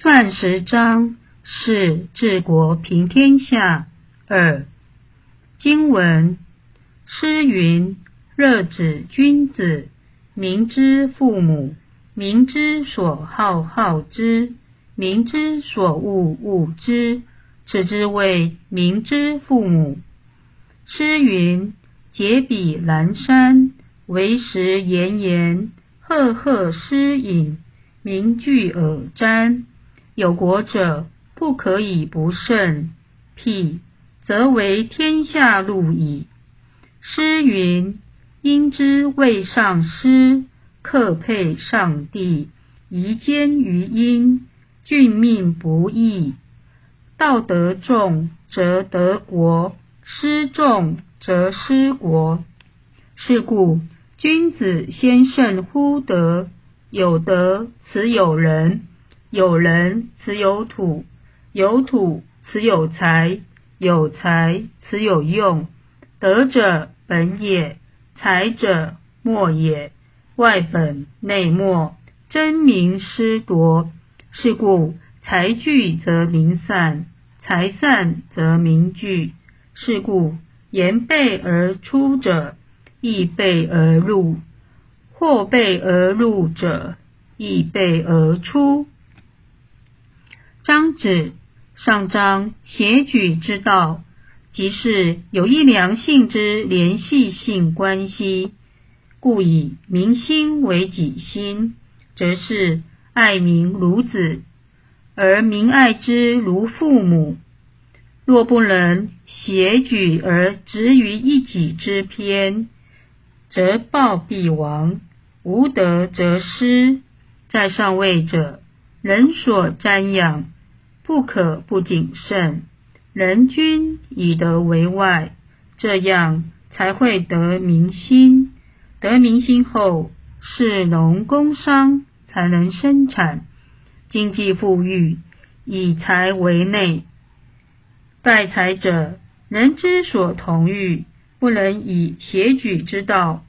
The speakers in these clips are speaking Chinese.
钻石章是治国平天下。二经文诗云：“乐子君子，民之父母。民之所好，好之；民之所恶，恶之。此之谓民之父母。”诗云：“结彼阑珊，为时炎炎。赫赫诗隐，名具尔瞻。有国者，不可以不胜。辟则为天下路矣。诗云：“因之谓上师，克配上帝，夷坚于阴，俊命不易。道德重则得国，失重则失国。是故君子先胜乎德。有德，此有人。”有人此有土，有土此有财，有财此有用。德者本也，财者末也。外本内末，争名失夺。是故财聚则民散，财散则民聚。是故言备而出者，亦备而入；或备而入者，亦备而出。章子上章协举之道，即是有一良性之联系性关系，故以民心为己心，则是爱民如子，而民爱之如父母。若不能协举而执于一己之偏，则暴必亡，无德则失。在上位者，人所瞻仰。不可不谨慎，人君以德为外，这样才会得民心。得民心后，士农工商才能生产，经济富裕，以财为内。待财者，人之所同欲，不能以协举之道，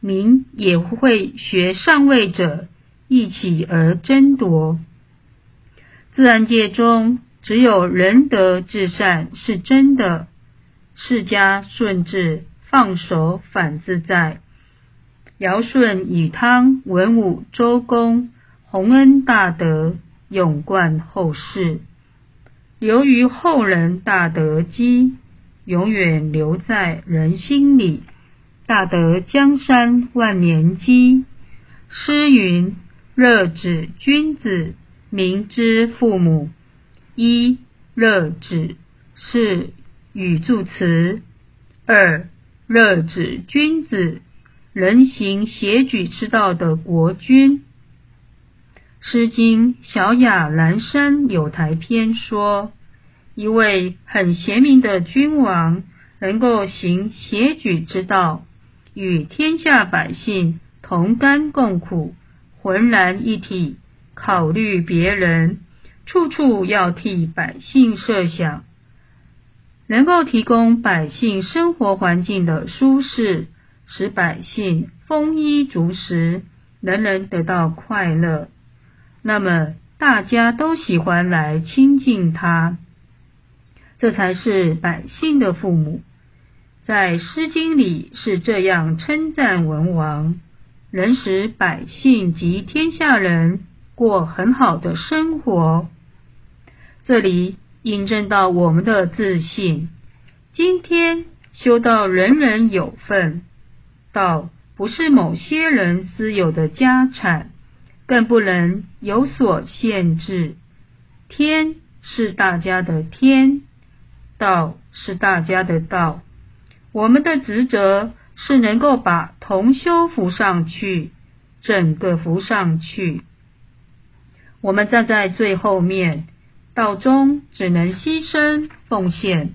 民也会学上位者一起而争夺。自然界中，只有仁德至善是真的。世家顺治，放手反自在。尧舜禹汤文武周公，洪恩大德，永冠后世，留于后人大德基，永远留在人心里。大德江山万年基。诗云：“乐子君子。”民之父母，一乐子是语助词；二乐子君子，人行协举之道的国君。《诗经·小雅·南山有台篇》说，一位很贤明的君王，能够行协举之道，与天下百姓同甘共苦，浑然一体。考虑别人，处处要替百姓设想，能够提供百姓生活环境的舒适，使百姓丰衣足食，人人得到快乐，那么大家都喜欢来亲近他，这才是百姓的父母。在《诗经》里是这样称赞文王，能使百姓及天下人。过很好的生活，这里印证到我们的自信。今天修道人人有份，道不是某些人私有的家产，更不能有所限制。天是大家的天，道是大家的道。我们的职责是能够把同修扶上去，整个扶上去。我们站在最后面，道中只能牺牲奉献，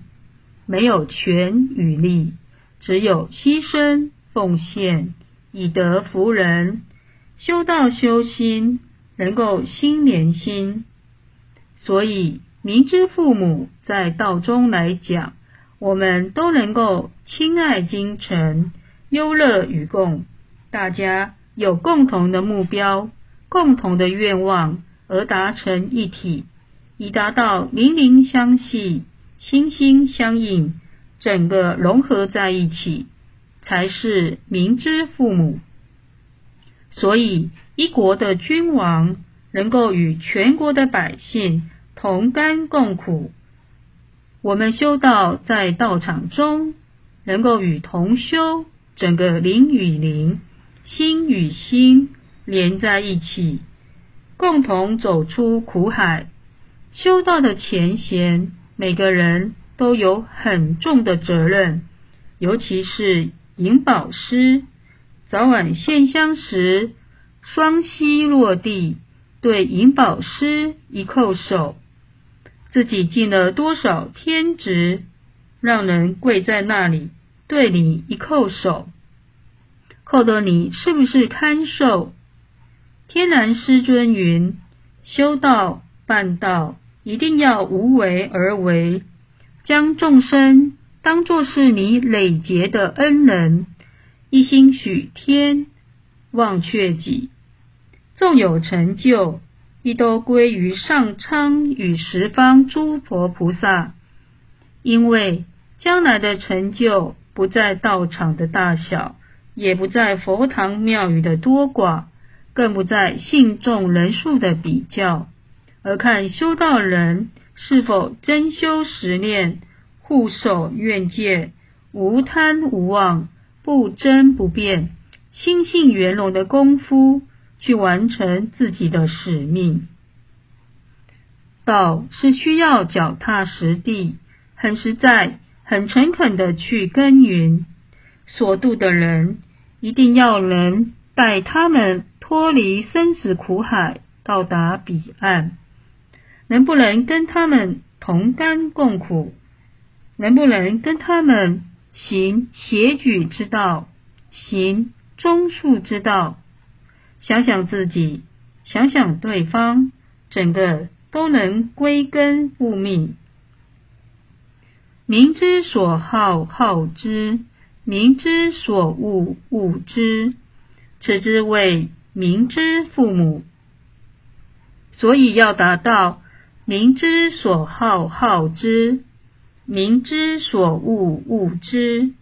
没有权与利，只有牺牲奉献，以德服人。修道修心，能够心连心。所以，明知父母在道中来讲，我们都能够亲爱精诚，忧乐与共。大家有共同的目标，共同的愿望。而达成一体，以达到灵灵相系、心心相印，整个融合在一起，才是明知父母。所以，一国的君王能够与全国的百姓同甘共苦。我们修道在道场中，能够与同修整个灵与灵、心与心连在一起，共同走出苦海。修道的前贤，每个人都有很重的责任，尤其是引宝师，早晚献香时，双膝落地，对引宝师一叩首。自己尽了多少天职，让人跪在那里对你一叩首，叩得你是不是堪受？天然师尊云：修道办道，一定要无为而为，将众生当作是你累劫的恩人，一心许天，忘却己，纵有成就。亦都归于上苍与十方诸佛菩萨，因为将来的成就不在道场的大小，也不在佛堂庙宇的多寡，更不在信众人数的比较，而看修道人是否真修实念，护守愿戒，无贪无妄，不争不辩，心性圆融的功夫。去完成自己的使命。道是需要脚踏实地、很实在、很诚恳的去耕耘。所度的人，一定要能带他们脱离生死苦海，到达彼岸。能不能跟他们同甘共苦？能不能跟他们行协举之道，行中恕之道？想想自己，想想对方，整个都能归根复命。明之所好，好之；明之所恶，恶之。此之谓明之父母。所以要达到明之所好，好之；明之所恶，恶之。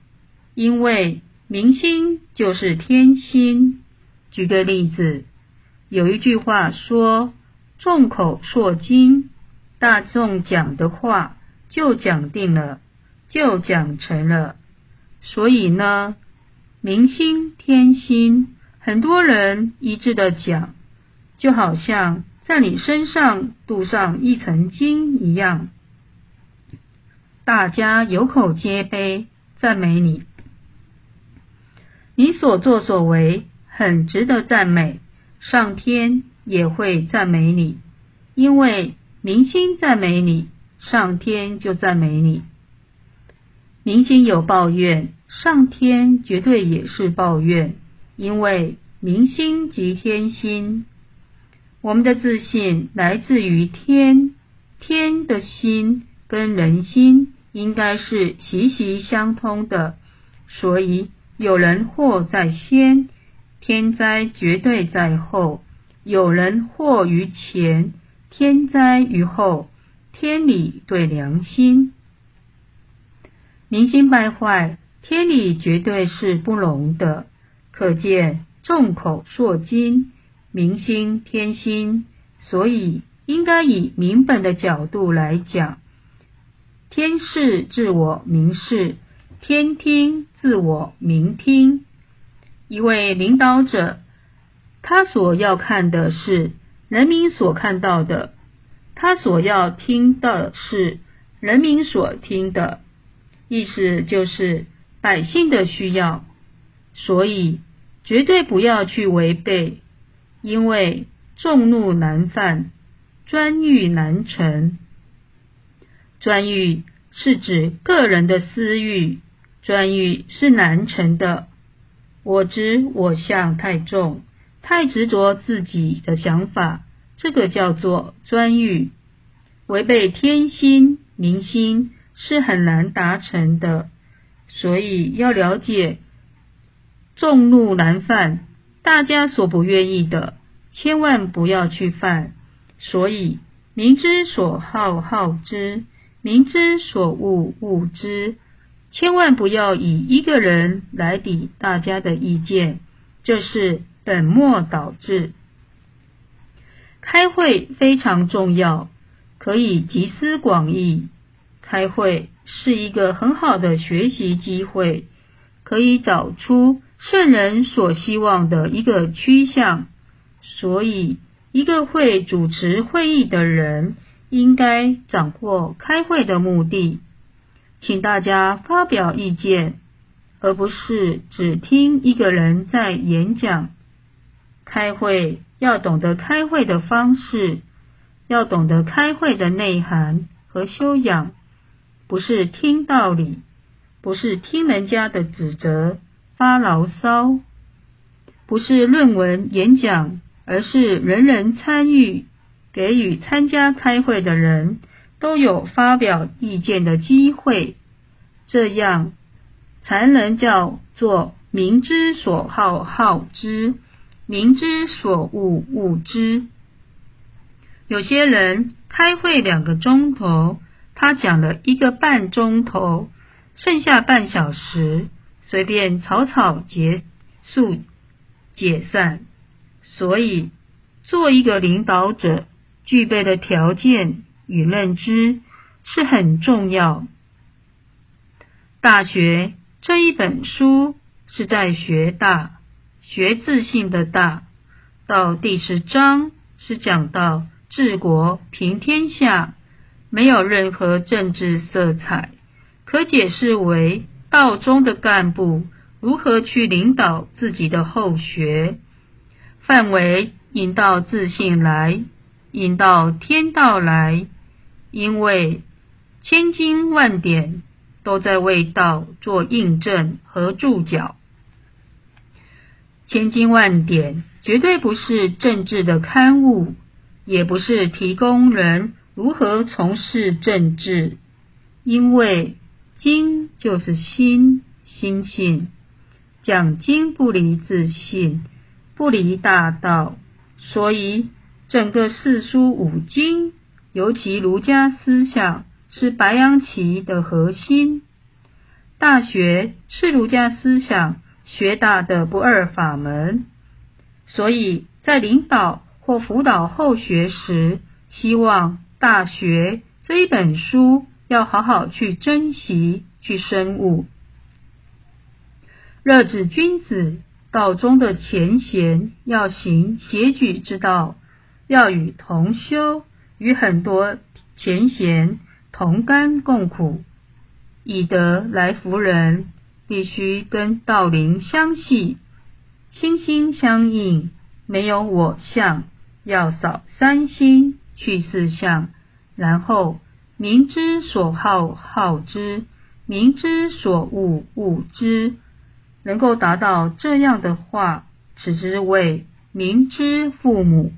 因为明心就是天心。举个例子，有一句话说：“众口铄金”，大众讲的话就讲定了，就讲成了。所以呢，明心天心，很多人一致的讲，就好像在你身上镀上一层金一样，大家有口皆碑赞美你，你所作所为。很值得赞美，上天也会赞美你，因为明星赞美你，上天就赞美你。明星有抱怨，上天绝对也是抱怨，因为明星即天心。我们的自信来自于天，天的心跟人心应该是息息相通的，所以有人祸在先。天灾绝对在后，有人祸于前，天灾于后。天理对良心，民心败坏，天理绝对是不容的。可见众口铄金，民心天心，所以应该以民本的角度来讲：天视自我民视，天听自我民听。一位领导者，他所要看的是人民所看到的，他所要听的是人民所听的，意思就是百姓的需要，所以绝对不要去违背，因为众怒难犯，专欲难成。专欲是指个人的私欲，专欲是难成的。我执我相太重，太执着自己的想法，这个叫做专欲，违背天心明心是很难达成的。所以要了解，众怒难犯，大家所不愿意的，千万不要去犯，所以民之所好好之，民之所恶恶之。千万不要以一个人来抵大家的意见，这是本末倒置。开会非常重要，可以集思广益。开会是一个很好的学习机会，可以找出圣人所希望的一个趋向。所以，一个会主持会议的人应该掌握开会的目的。请大家发表意见，而不是只听一个人在演讲。开会要懂得开会的方式，要懂得开会的内涵和修养，不是听道理，不是听人家的指责发牢骚，不是论文演讲，而是人人参与，给予参加开会的人。都有发表意见的机会，这样才能叫做民之所好好之，民之所恶恶之。有些人开会两个钟头，他讲了一个半钟头，剩下半小时随便草草结束解散。所以，做一个领导者具备的条件。与认知是很重要。《大学》这一本书是在学大，学自信的大。到第十章是讲到治国平天下，没有任何政治色彩，可解释为道中的干部如何去领导自己的后学，范围引到自信来，引到天道来。因为千经万典都在为道做印证和注脚，千经万典绝对不是政治的刊物，也不是提供人如何从事政治。因为经就是心心性，讲经不离自信，不离大道，所以整个四书五经。尤其儒家思想是白羊旗的核心，《大学》是儒家思想学大的不二法门，所以在领导或辅导后学时，希望《大学》这一本书要好好去珍惜、去深悟。热子君子道中的前贤要行协举之道，要与同修。与很多前贤同甘共苦，以德来服人，必须跟道灵相系，心心相印，没有我相，要扫三心，去四相，然后明之所好好之，明之所恶恶之，能够达到这样的话，此之谓明知父母。